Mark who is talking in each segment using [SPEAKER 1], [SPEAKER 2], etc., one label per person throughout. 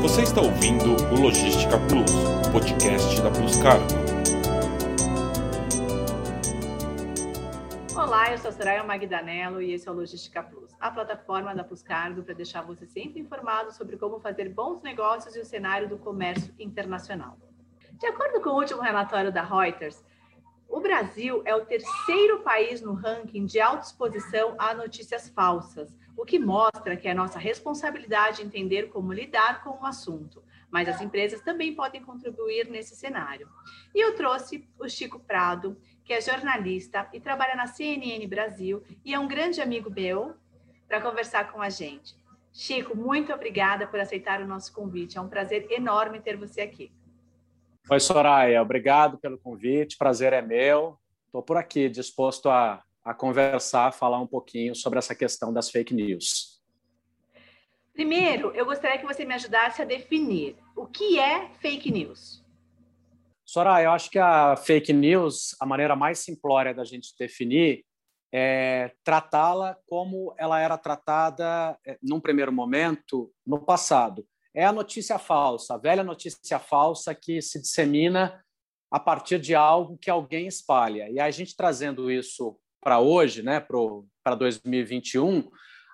[SPEAKER 1] Você está ouvindo o Logística Plus, podcast da Plus Cargo.
[SPEAKER 2] Olá, eu sou a Soraya Magdanello e esse é o Logística Plus, a plataforma da Plus Cargo para deixar você sempre informado sobre como fazer bons negócios e o cenário do comércio internacional. De acordo com o último relatório da Reuters, o Brasil é o terceiro país no ranking de autoexposição a notícias falsas, o que mostra que é nossa responsabilidade entender como lidar com o assunto, mas as empresas também podem contribuir nesse cenário. E eu trouxe o Chico Prado, que é jornalista e trabalha na CNN Brasil e é um grande amigo meu, para conversar com a gente. Chico, muito obrigada por aceitar o nosso convite. É um prazer enorme ter você aqui.
[SPEAKER 3] Oi, Soraya, obrigado pelo convite, prazer é meu. Estou por aqui, disposto a, a conversar, falar um pouquinho sobre essa questão das fake news.
[SPEAKER 2] Primeiro, eu gostaria que você me ajudasse a definir o que é fake news.
[SPEAKER 3] Soraya, eu acho que a fake news, a maneira mais simplória da gente definir é tratá-la como ela era tratada, é, num primeiro momento, no passado é a notícia falsa, a velha notícia falsa que se dissemina a partir de algo que alguém espalha. E a gente trazendo isso para hoje, né, para 2021,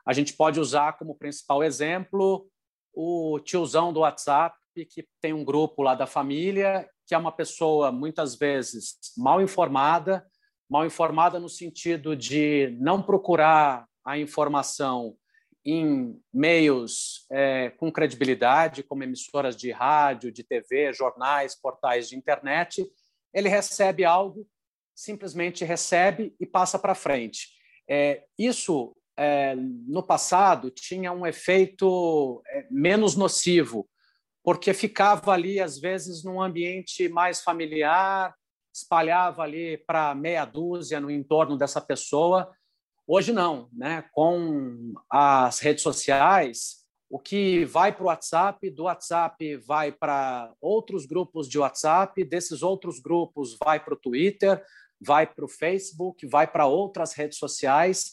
[SPEAKER 3] a gente pode usar como principal exemplo o tiozão do WhatsApp, que tem um grupo lá da família, que é uma pessoa muitas vezes mal informada, mal informada no sentido de não procurar a informação em meios é, com credibilidade, como emissoras de rádio, de TV, jornais, portais de internet, ele recebe algo, simplesmente recebe e passa para frente. É, isso, é, no passado, tinha um efeito é, menos nocivo, porque ficava ali, às vezes, num ambiente mais familiar, espalhava ali para meia dúzia no entorno dessa pessoa, Hoje não, né? Com as redes sociais, o que vai para o WhatsApp, do WhatsApp vai para outros grupos de WhatsApp, desses outros grupos vai para o Twitter, vai para o Facebook, vai para outras redes sociais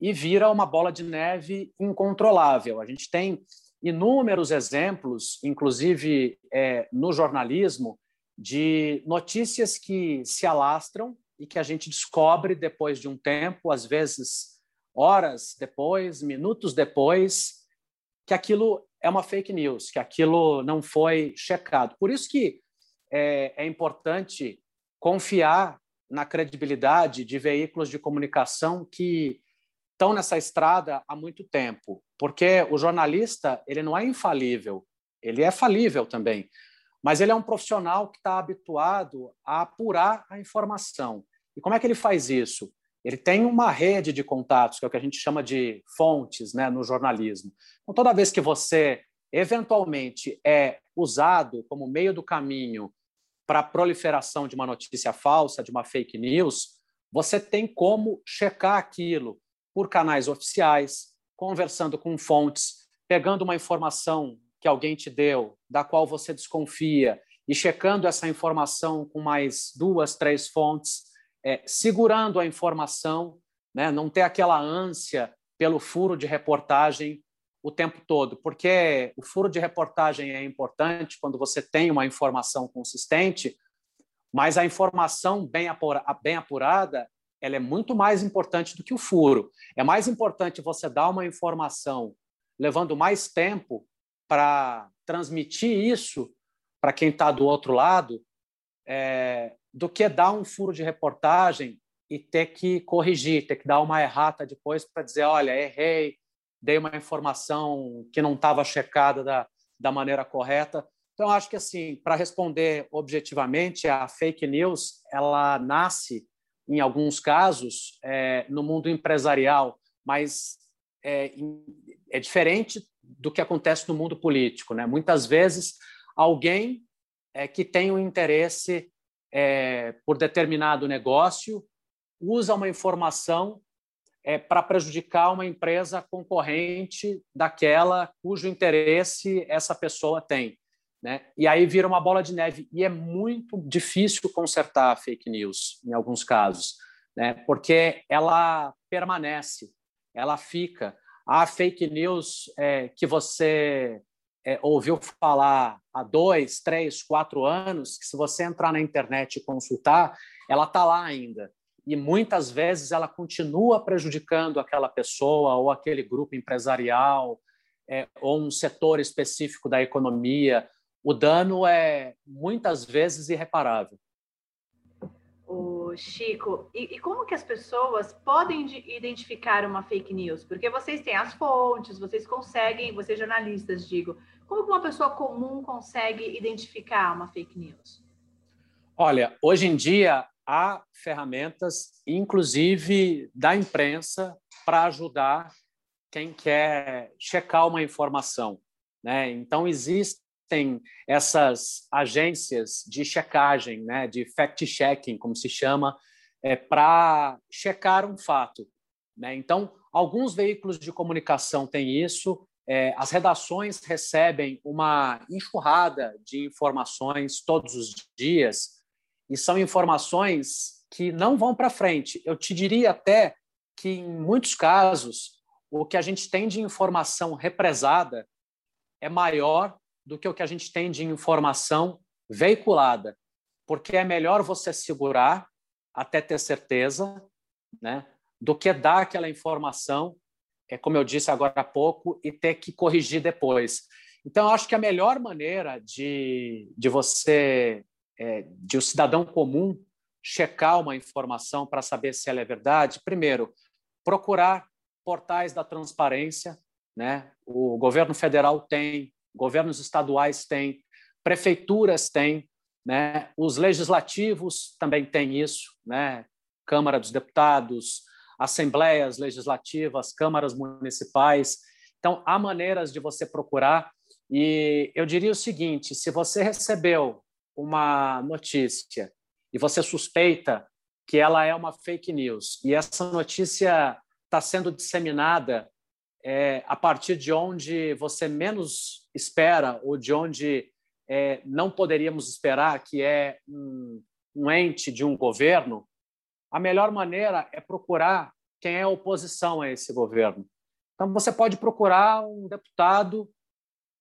[SPEAKER 3] e vira uma bola de neve incontrolável. A gente tem inúmeros exemplos, inclusive é, no jornalismo, de notícias que se alastram e que a gente descobre depois de um tempo, às vezes horas depois, minutos depois, que aquilo é uma fake news, que aquilo não foi checado. Por isso que é, é importante confiar na credibilidade de veículos de comunicação que estão nessa estrada há muito tempo, porque o jornalista ele não é infalível, ele é falível também, mas ele é um profissional que está habituado a apurar a informação. E como é que ele faz isso? Ele tem uma rede de contatos, que é o que a gente chama de fontes né, no jornalismo. Então, toda vez que você eventualmente é usado como meio do caminho para a proliferação de uma notícia falsa, de uma fake news, você tem como checar aquilo por canais oficiais, conversando com fontes, pegando uma informação que alguém te deu, da qual você desconfia, e checando essa informação com mais duas, três fontes, é, segurando a informação, né? não ter aquela ânsia pelo furo de reportagem o tempo todo, porque o furo de reportagem é importante quando você tem uma informação consistente, mas a informação bem, bem apurada ela é muito mais importante do que o furo. É mais importante você dar uma informação levando mais tempo para transmitir isso para quem está do outro lado, é, do que dar um furo de reportagem e ter que corrigir, ter que dar uma errata depois para dizer, olha, errei, dei uma informação que não estava checada da, da maneira correta. Então, acho que assim, para responder objetivamente, a fake news ela nasce em alguns casos é, no mundo empresarial, mas é, é diferente do que acontece no mundo político, né? Muitas vezes alguém é, que tem um interesse é, por determinado negócio usa uma informação é, para prejudicar uma empresa concorrente daquela cujo interesse essa pessoa tem. Né? E aí vira uma bola de neve. E é muito difícil consertar a fake news, em alguns casos, né? porque ela permanece, ela fica. A fake news é, que você é, ouviu falar há dois, três, quatro anos, que se você entrar na internet e consultar, ela está lá ainda. E muitas vezes ela continua prejudicando aquela pessoa ou aquele grupo empresarial é, ou um setor específico da economia. O dano é muitas vezes irreparável.
[SPEAKER 2] O Chico, e, e, como que as pessoas podem identificar uma fake news? Porque vocês têm as fontes, vocês conseguem, vocês jornalistas, digo, como que uma pessoa comum consegue identificar uma fake news?
[SPEAKER 3] Olha, hoje em dia há ferramentas, inclusive da imprensa, para ajudar quem quer checar uma informação. Né? Então, existem tem essas agências de checagem, né, de fact-checking, como se chama, é, para checar um fato. Né? Então, alguns veículos de comunicação têm isso, é, as redações recebem uma enxurrada de informações todos os dias, e são informações que não vão para frente. Eu te diria até que, em muitos casos, o que a gente tem de informação represada é maior do que o que a gente tem de informação veiculada, porque é melhor você segurar até ter certeza, né, do que dar aquela informação, é como eu disse agora há pouco, e ter que corrigir depois. Então, eu acho que a melhor maneira de, de você, é, de o um cidadão comum, checar uma informação para saber se ela é verdade, primeiro, procurar portais da transparência, né? O governo federal tem governos estaduais têm, prefeituras têm, né? os legislativos também têm isso, né? Câmara dos Deputados, assembleias legislativas, câmaras municipais. Então, há maneiras de você procurar. E eu diria o seguinte: se você recebeu uma notícia e você suspeita que ela é uma fake news e essa notícia está sendo disseminada é, a partir de onde você menos espera ou de onde é, não poderíamos esperar, que é um, um ente de um governo, a melhor maneira é procurar quem é oposição a esse governo. Então, você pode procurar um deputado,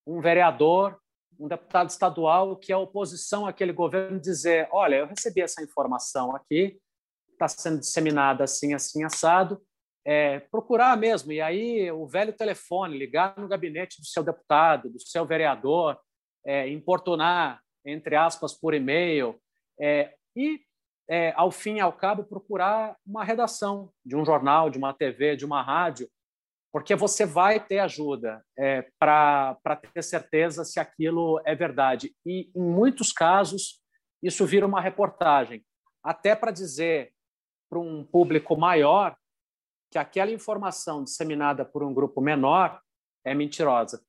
[SPEAKER 3] um vereador, um deputado estadual que é oposição àquele governo dizer: olha, eu recebi essa informação aqui, está sendo disseminada assim, assim, assado, é, procurar mesmo. E aí, o velho telefone, ligar no gabinete do seu deputado, do seu vereador, é, importunar, entre aspas, por e-mail, é, e, é, ao fim e ao cabo, procurar uma redação de um jornal, de uma TV, de uma rádio, porque você vai ter ajuda é, para ter certeza se aquilo é verdade. E, em muitos casos, isso vira uma reportagem, até para dizer para um público maior que aquela informação disseminada por um grupo menor é mentirosa.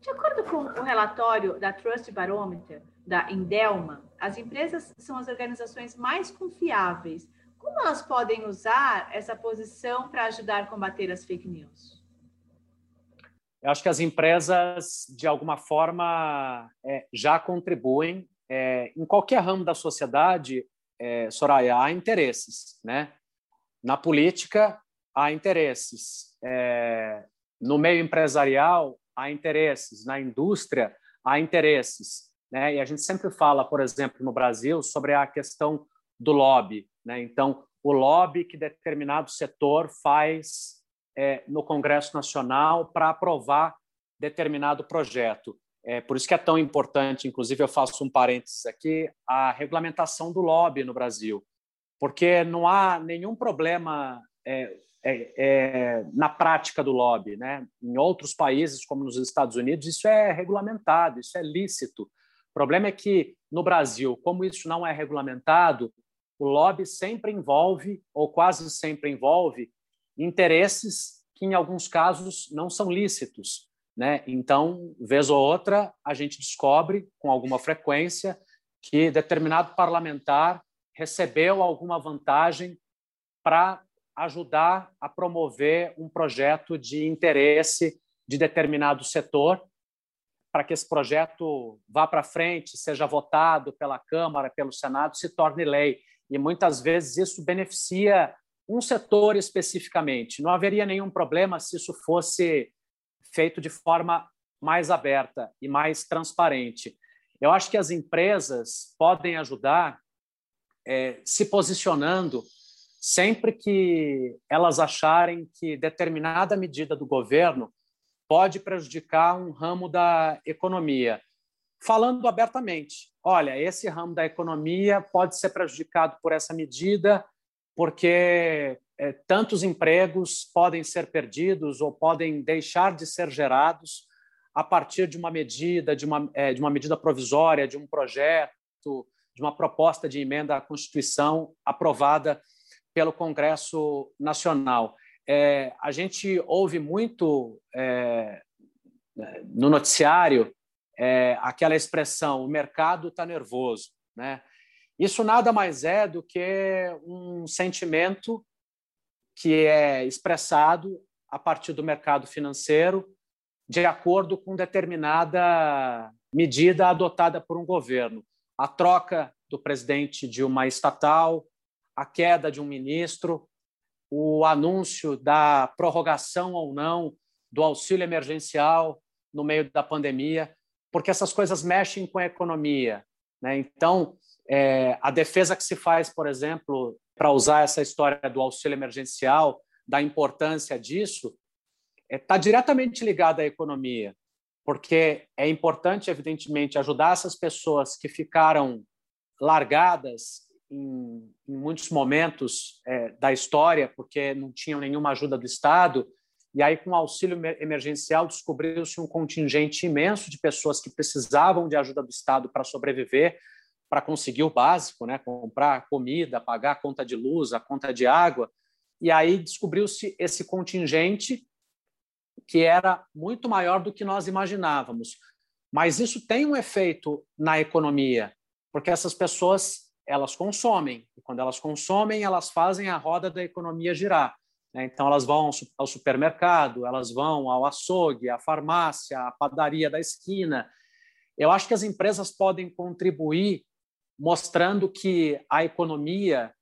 [SPEAKER 2] De acordo com o relatório da Trust Barometer, da Indelman, as empresas são as organizações mais confiáveis. Como elas podem usar essa posição para ajudar a combater as fake news?
[SPEAKER 3] Eu acho que as empresas, de alguma forma, é, já contribuem. É, em qualquer ramo da sociedade, é, Soraya, há interesses, né? Na política, há interesses. É, no meio empresarial, há interesses. Na indústria, há interesses. Né? E a gente sempre fala, por exemplo, no Brasil, sobre a questão do lobby. Né? Então, o lobby que determinado setor faz é, no Congresso Nacional para aprovar determinado projeto. É, por isso que é tão importante, inclusive eu faço um parênteses aqui, a regulamentação do lobby no Brasil porque não há nenhum problema é, é, é, na prática do lobby. Né? Em outros países, como nos Estados Unidos, isso é regulamentado, isso é lícito. O problema é que, no Brasil, como isso não é regulamentado, o lobby sempre envolve, ou quase sempre envolve, interesses que, em alguns casos, não são lícitos. Né? Então, vez ou outra, a gente descobre, com alguma frequência, que determinado parlamentar recebeu alguma vantagem para ajudar a promover um projeto de interesse de determinado setor, para que esse projeto vá para frente, seja votado pela Câmara, pelo Senado, se torne lei. E muitas vezes isso beneficia um setor especificamente. Não haveria nenhum problema se isso fosse feito de forma mais aberta e mais transparente. Eu acho que as empresas podem ajudar é, se posicionando sempre que elas acharem que determinada medida do governo pode prejudicar um ramo da economia. Falando abertamente, olha, esse ramo da economia pode ser prejudicado por essa medida, porque é, tantos empregos podem ser perdidos ou podem deixar de ser gerados a partir de uma medida, de uma, é, de uma medida provisória, de um projeto, de uma proposta de emenda à Constituição aprovada pelo Congresso Nacional. É, a gente ouve muito é, no noticiário é, aquela expressão: o mercado está nervoso. Né? Isso nada mais é do que um sentimento que é expressado a partir do mercado financeiro de acordo com determinada medida adotada por um governo. A troca do presidente de uma estatal, a queda de um ministro, o anúncio da prorrogação ou não do auxílio emergencial no meio da pandemia, porque essas coisas mexem com a economia. Né? Então, é, a defesa que se faz, por exemplo, para usar essa história do auxílio emergencial, da importância disso, está é, diretamente ligada à economia, porque é importante, evidentemente, ajudar essas pessoas que ficaram largadas em, em muitos momentos é, da história, porque não tinham nenhuma ajuda do Estado, e aí, com o auxílio emergencial, descobriu-se um contingente imenso de pessoas que precisavam de ajuda do Estado para sobreviver, para conseguir o básico, né? comprar comida, pagar a conta de luz, a conta de água. E aí descobriu-se esse contingente que era muito maior do que nós imaginávamos. Mas isso tem um efeito na economia, porque essas pessoas elas consomem. E quando elas consomem, elas fazem a roda da economia girar. Né? Então, elas vão ao supermercado, elas vão ao açougue, à farmácia, à padaria da esquina. Eu acho que as empresas podem contribuir mostrando que a economia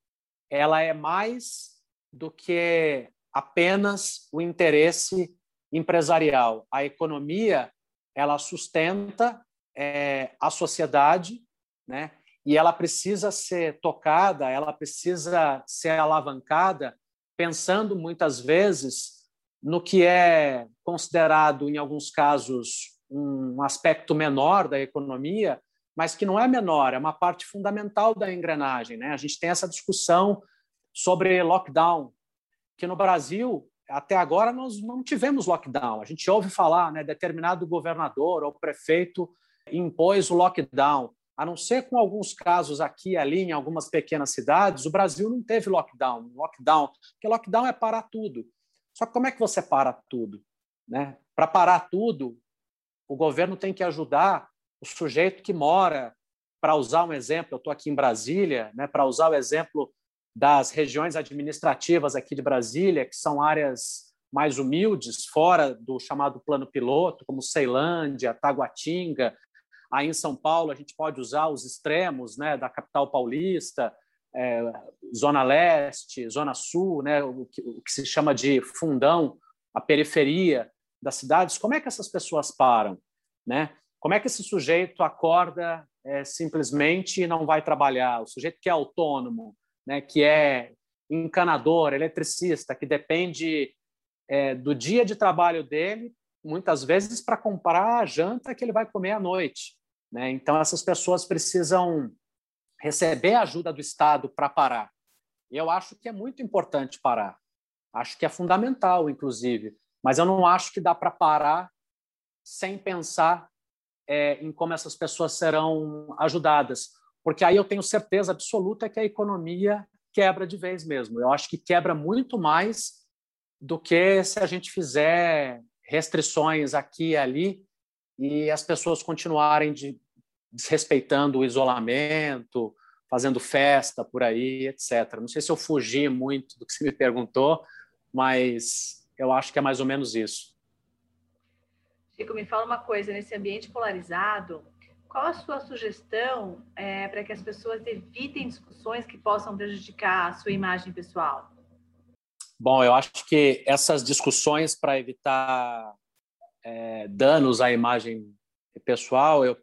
[SPEAKER 3] ela é mais do que apenas o interesse empresarial. A economia ela sustenta é, a sociedade, né? e ela precisa ser tocada, ela precisa ser alavancada, pensando muitas vezes no que é considerado, em alguns casos, um aspecto menor da economia, mas que não é menor, é uma parte fundamental da engrenagem. Né? A gente tem essa discussão sobre lockdown, que no Brasil, até agora, nós não tivemos lockdown. A gente ouve falar, né, determinado governador ou prefeito impôs o lockdown a não ser com alguns casos aqui e ali, em algumas pequenas cidades, o Brasil não teve lockdown. Lockdown, porque lockdown é parar tudo. Só que como é que você para tudo? Né? Para parar tudo, o governo tem que ajudar o sujeito que mora, para usar um exemplo, eu estou aqui em Brasília, né, para usar o exemplo das regiões administrativas aqui de Brasília, que são áreas mais humildes, fora do chamado plano piloto, como Ceilândia, Taguatinga, Aí em São Paulo a gente pode usar os extremos né, da capital paulista, é, zona leste, zona sul, né, o, que, o que se chama de fundão, a periferia das cidades. Como é que essas pessoas param? Né? Como é que esse sujeito acorda é, simplesmente e não vai trabalhar? O sujeito que é autônomo, né, que é encanador, eletricista, que depende é, do dia de trabalho dele, muitas vezes para comprar a janta que ele vai comer à noite. Né? Então, essas pessoas precisam receber ajuda do Estado para parar. Eu acho que é muito importante parar. Acho que é fundamental, inclusive. Mas eu não acho que dá para parar sem pensar é, em como essas pessoas serão ajudadas. Porque aí eu tenho certeza absoluta que a economia quebra de vez mesmo. Eu acho que quebra muito mais do que se a gente fizer restrições aqui e ali e as pessoas continuarem de, desrespeitando o isolamento, fazendo festa por aí, etc. Não sei se eu fugi muito do que você me perguntou, mas eu acho que é mais ou menos isso.
[SPEAKER 2] Chico, me fala uma coisa: nesse ambiente polarizado, qual a sua sugestão é, para que as pessoas evitem discussões que possam prejudicar a sua imagem pessoal?
[SPEAKER 3] Bom, eu acho que essas discussões para evitar é, danos à imagem pessoal, eu,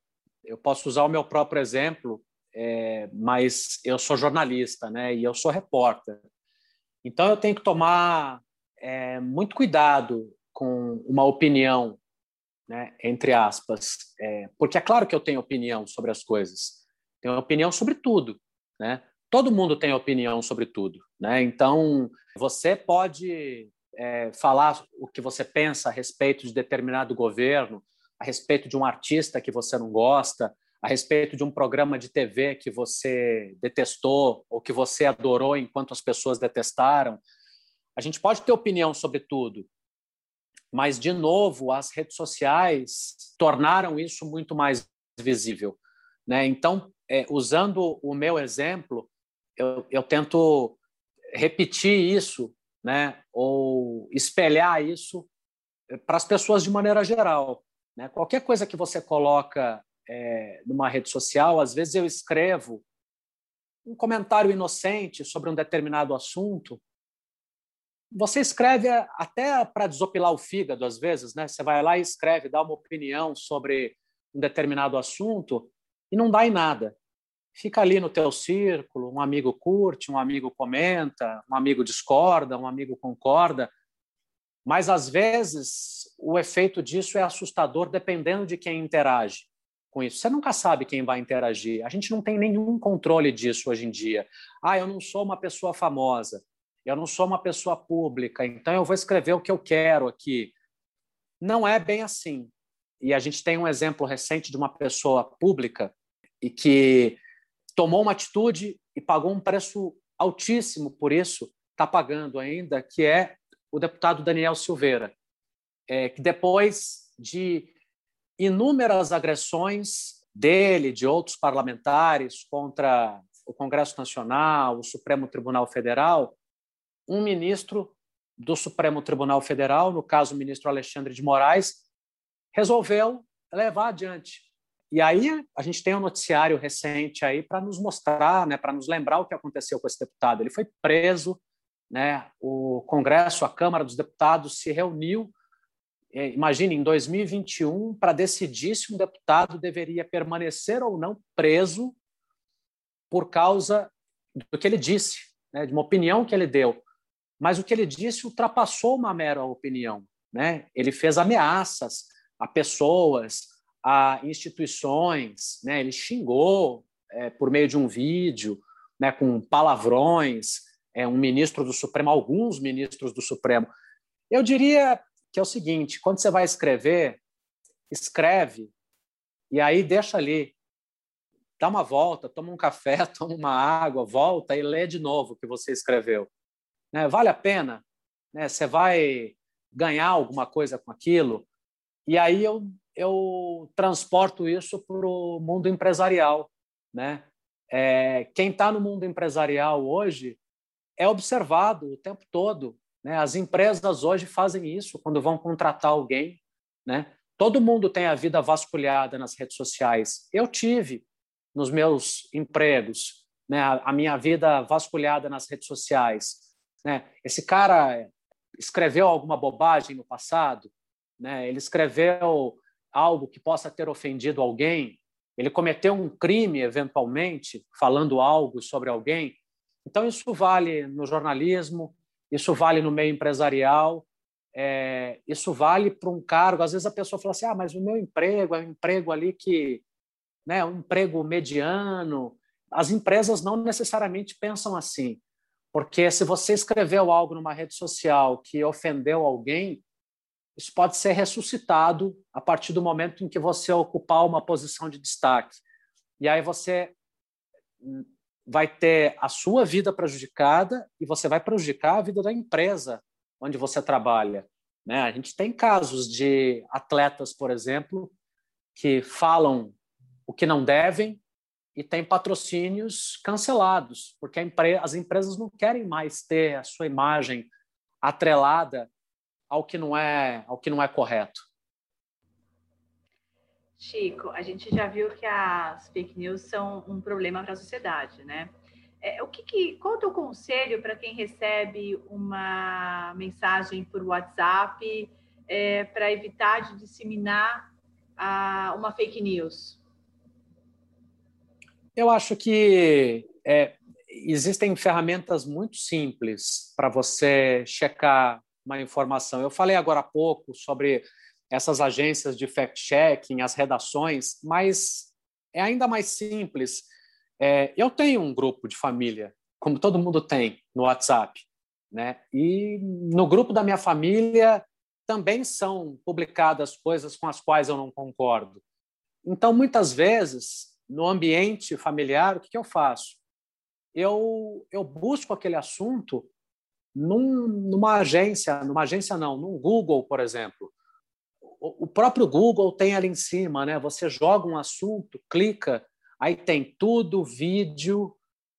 [SPEAKER 3] eu posso usar o meu próprio exemplo, é, mas eu sou jornalista, né? E eu sou repórter. Então eu tenho que tomar é, muito cuidado com uma opinião, né? Entre aspas, é, porque é claro que eu tenho opinião sobre as coisas, tenho opinião sobre tudo, né? Todo mundo tem opinião sobre tudo, né? Então você pode é, falar o que você pensa a respeito de determinado governo, a respeito de um artista que você não gosta, a respeito de um programa de TV que você detestou ou que você adorou enquanto as pessoas detestaram. A gente pode ter opinião sobre tudo, mas, de novo, as redes sociais tornaram isso muito mais visível. Né? Então, é, usando o meu exemplo, eu, eu tento repetir isso né? ou espelhar isso para as pessoas de maneira geral. Né? Qualquer coisa que você coloca é, numa rede social, às vezes eu escrevo um comentário inocente sobre um determinado assunto. Você escreve até para desopilar o fígado, às vezes, né? Você vai lá e escreve, dá uma opinião sobre um determinado assunto e não dá em nada. Fica ali no teu círculo, um amigo curte, um amigo comenta, um amigo discorda, um amigo concorda, mas às vezes o efeito disso é assustador dependendo de quem interage com isso. Você nunca sabe quem vai interagir. A gente não tem nenhum controle disso hoje em dia. Ah, eu não sou uma pessoa famosa, eu não sou uma pessoa pública, então eu vou escrever o que eu quero aqui. Não é bem assim. E a gente tem um exemplo recente de uma pessoa pública e que tomou uma atitude e pagou um preço altíssimo por isso, está pagando ainda, que é o deputado Daniel Silveira, é, que depois de inúmeras agressões dele, de outros parlamentares contra o Congresso Nacional, o Supremo Tribunal Federal, um ministro do Supremo Tribunal Federal, no caso o ministro Alexandre de Moraes, resolveu levar adiante. E aí a gente tem um noticiário recente aí para nos mostrar, né, para nos lembrar o que aconteceu com esse deputado. Ele foi preso né? O Congresso, a Câmara dos Deputados se reuniu, é, imagine, em 2021, para decidir se um deputado deveria permanecer ou não preso por causa do que ele disse, né? de uma opinião que ele deu. Mas o que ele disse ultrapassou uma mera opinião. Né? Ele fez ameaças a pessoas, a instituições, né? ele xingou é, por meio de um vídeo, né? com palavrões, é, um ministro do Supremo, alguns ministros do Supremo. Eu diria que é o seguinte: quando você vai escrever, escreve e aí deixa ali, dá uma volta, toma um café, toma uma água, volta e lê de novo o que você escreveu. Né? Vale a pena? Né? Você vai ganhar alguma coisa com aquilo? E aí eu, eu transporto isso para o mundo empresarial. Né? É, quem está no mundo empresarial hoje é observado o tempo todo. Né? As empresas hoje fazem isso quando vão contratar alguém. Né? Todo mundo tem a vida vasculhada nas redes sociais. Eu tive nos meus empregos né? a minha vida vasculhada nas redes sociais. Né? Esse cara escreveu alguma bobagem no passado, né? ele escreveu algo que possa ter ofendido alguém, ele cometeu um crime, eventualmente, falando algo sobre alguém, então, isso vale no jornalismo, isso vale no meio empresarial, é, isso vale para um cargo. Às vezes a pessoa fala assim: ah, mas o meu emprego é um emprego ali que. Né, um emprego mediano. As empresas não necessariamente pensam assim, porque se você escreveu algo numa rede social que ofendeu alguém, isso pode ser ressuscitado a partir do momento em que você ocupar uma posição de destaque. E aí você vai ter a sua vida prejudicada e você vai prejudicar a vida da empresa onde você trabalha. Né? A gente tem casos de atletas, por exemplo, que falam o que não devem e tem patrocínios cancelados, porque as empresas não querem mais ter a sua imagem atrelada ao que não é, ao que não é correto.
[SPEAKER 2] Chico, a gente já viu que as fake news são um problema para a sociedade, né? É, o que, que qual é o teu conselho para quem recebe uma mensagem por WhatsApp é, para evitar de disseminar a, uma fake news?
[SPEAKER 3] Eu acho que é, existem ferramentas muito simples para você checar uma informação. Eu falei agora há pouco sobre essas agências de fact-checking, as redações, mas é ainda mais simples. É, eu tenho um grupo de família, como todo mundo tem, no WhatsApp. Né? E no grupo da minha família também são publicadas coisas com as quais eu não concordo. Então, muitas vezes, no ambiente familiar, o que, que eu faço? Eu, eu busco aquele assunto num, numa agência, numa agência não, num Google, por exemplo. O, próprio Google tem ali em cima, né? Você joga um assunto, clica, aí tem tudo, vídeo,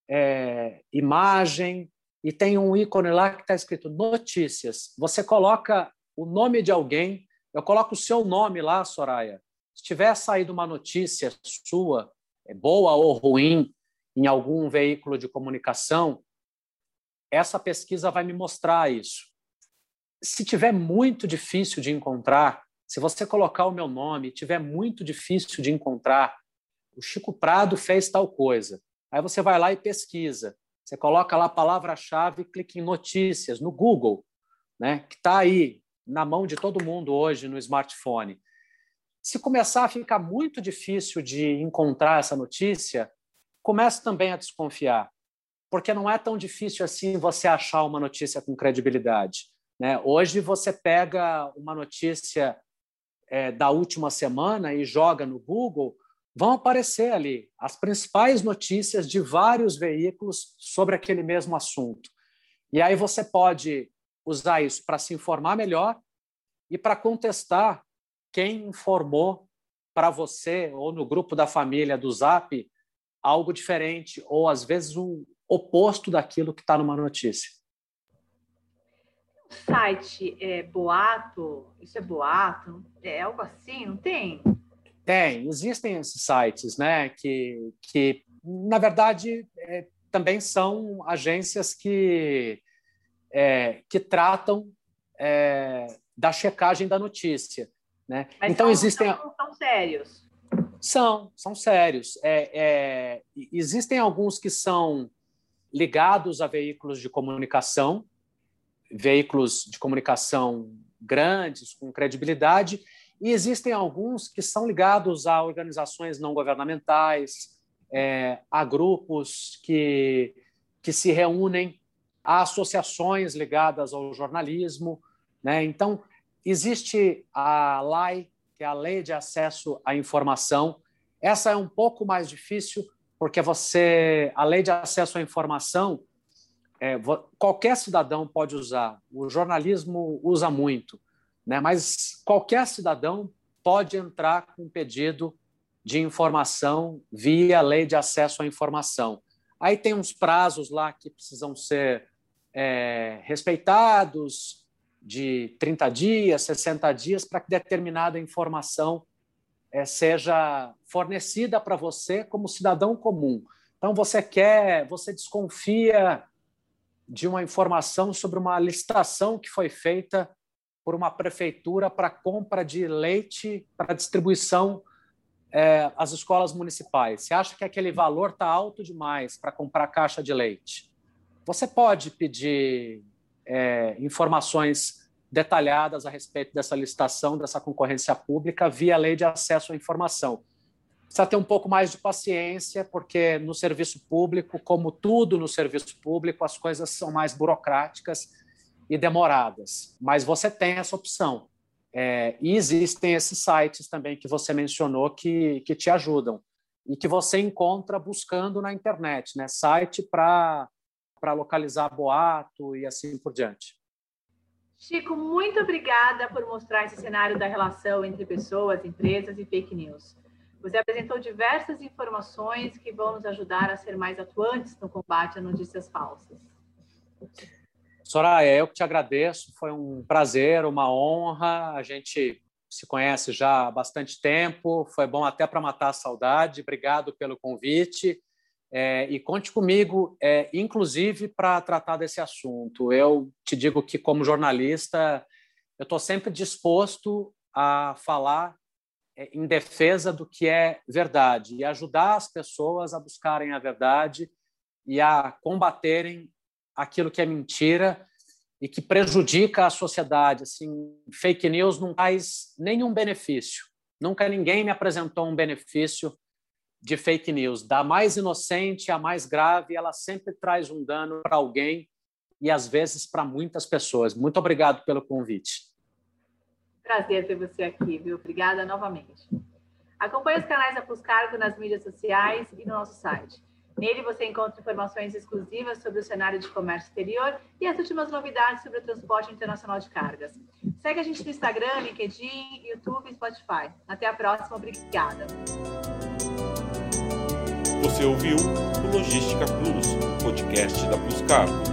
[SPEAKER 3] é, imagem, e tem um ícone lá que está escrito notícias. Você coloca o nome de alguém, eu coloco o seu nome lá, Soraya. Se tiver saído uma notícia sua, é boa ou ruim, em algum veículo de comunicação, essa pesquisa vai me mostrar isso. Se tiver muito difícil de encontrar, se você colocar o meu nome, tiver muito difícil de encontrar, o Chico Prado fez tal coisa. Aí você vai lá e pesquisa. Você coloca lá a palavra-chave, clica em notícias no Google, né, que está aí na mão de todo mundo hoje no smartphone. Se começar a ficar muito difícil de encontrar essa notícia, comece também a desconfiar porque não é tão difícil assim você achar uma notícia com credibilidade. Né? Hoje você pega uma notícia é, da última semana e joga no Google, vão aparecer ali as principais notícias de vários veículos sobre aquele mesmo assunto. E aí você pode usar isso para se informar melhor e para contestar quem informou para você ou no grupo da família do Zap algo diferente ou às vezes um, oposto daquilo que está numa notícia.
[SPEAKER 2] Site é boato, isso é boato, é algo assim, não tem?
[SPEAKER 3] Tem, existem esses sites, né? Que, que na verdade, é, também são agências que, é, que tratam é, da checagem da notícia. Né?
[SPEAKER 2] Mas então são, existem são, são sérios.
[SPEAKER 3] São, são sérios. É, é, existem alguns que são ligados a veículos de comunicação, veículos de comunicação grandes, com credibilidade, e existem alguns que são ligados a organizações não governamentais, é, a grupos que, que se reúnem, a associações ligadas ao jornalismo. Né? Então, existe a LAI, que é a Lei de Acesso à Informação. Essa é um pouco mais difícil, porque você, a lei de acesso à informação, é, qualquer cidadão pode usar. O jornalismo usa muito, né? Mas qualquer cidadão pode entrar com pedido de informação via lei de acesso à informação. Aí tem uns prazos lá que precisam ser é, respeitados, de 30 dias, 60 dias, para que determinada informação é, seja fornecida para você como cidadão comum. Então você quer, você desconfia de uma informação sobre uma licitação que foi feita por uma prefeitura para compra de leite para distribuição é, às escolas municipais. Você acha que aquele valor está alto demais para comprar caixa de leite? Você pode pedir é, informações detalhadas a respeito dessa licitação, dessa concorrência pública, via lei de acesso à informação. Precisa ter um pouco mais de paciência, porque no serviço público, como tudo no serviço público, as coisas são mais burocráticas e demoradas. Mas você tem essa opção. É, e existem esses sites também que você mencionou que, que te ajudam e que você encontra buscando na internet, né? Site para localizar boato e assim por diante.
[SPEAKER 2] Chico, muito obrigada por mostrar esse cenário da relação entre pessoas, empresas e fake news. Você apresentou diversas informações que vão nos ajudar a ser mais atuantes no combate a notícias falsas.
[SPEAKER 3] Soraya, eu que te agradeço, foi um prazer, uma honra. A gente se conhece já há bastante tempo, foi bom até para matar a saudade. Obrigado pelo convite. É, e conte comigo, é, inclusive para tratar desse assunto. Eu te digo que, como jornalista, eu estou sempre disposto a falar em defesa do que é verdade e ajudar as pessoas a buscarem a verdade e a combaterem aquilo que é mentira e que prejudica a sociedade. Assim, fake news não traz nenhum benefício. Nunca ninguém me apresentou um benefício de fake news. Da mais inocente à mais grave, ela sempre traz um dano para alguém e às vezes para muitas pessoas. Muito obrigado pelo convite.
[SPEAKER 2] Prazer ter você aqui, viu? Obrigada novamente. Acompanhe os canais da Puscargo nas mídias sociais e no nosso site. Nele você encontra informações exclusivas sobre o cenário de comércio exterior e as últimas novidades sobre o transporte internacional de cargas. Segue a gente no Instagram, LinkedIn, YouTube e Spotify. Até a próxima, obrigada.
[SPEAKER 1] Você ouviu o Logística Plus, podcast da Plus.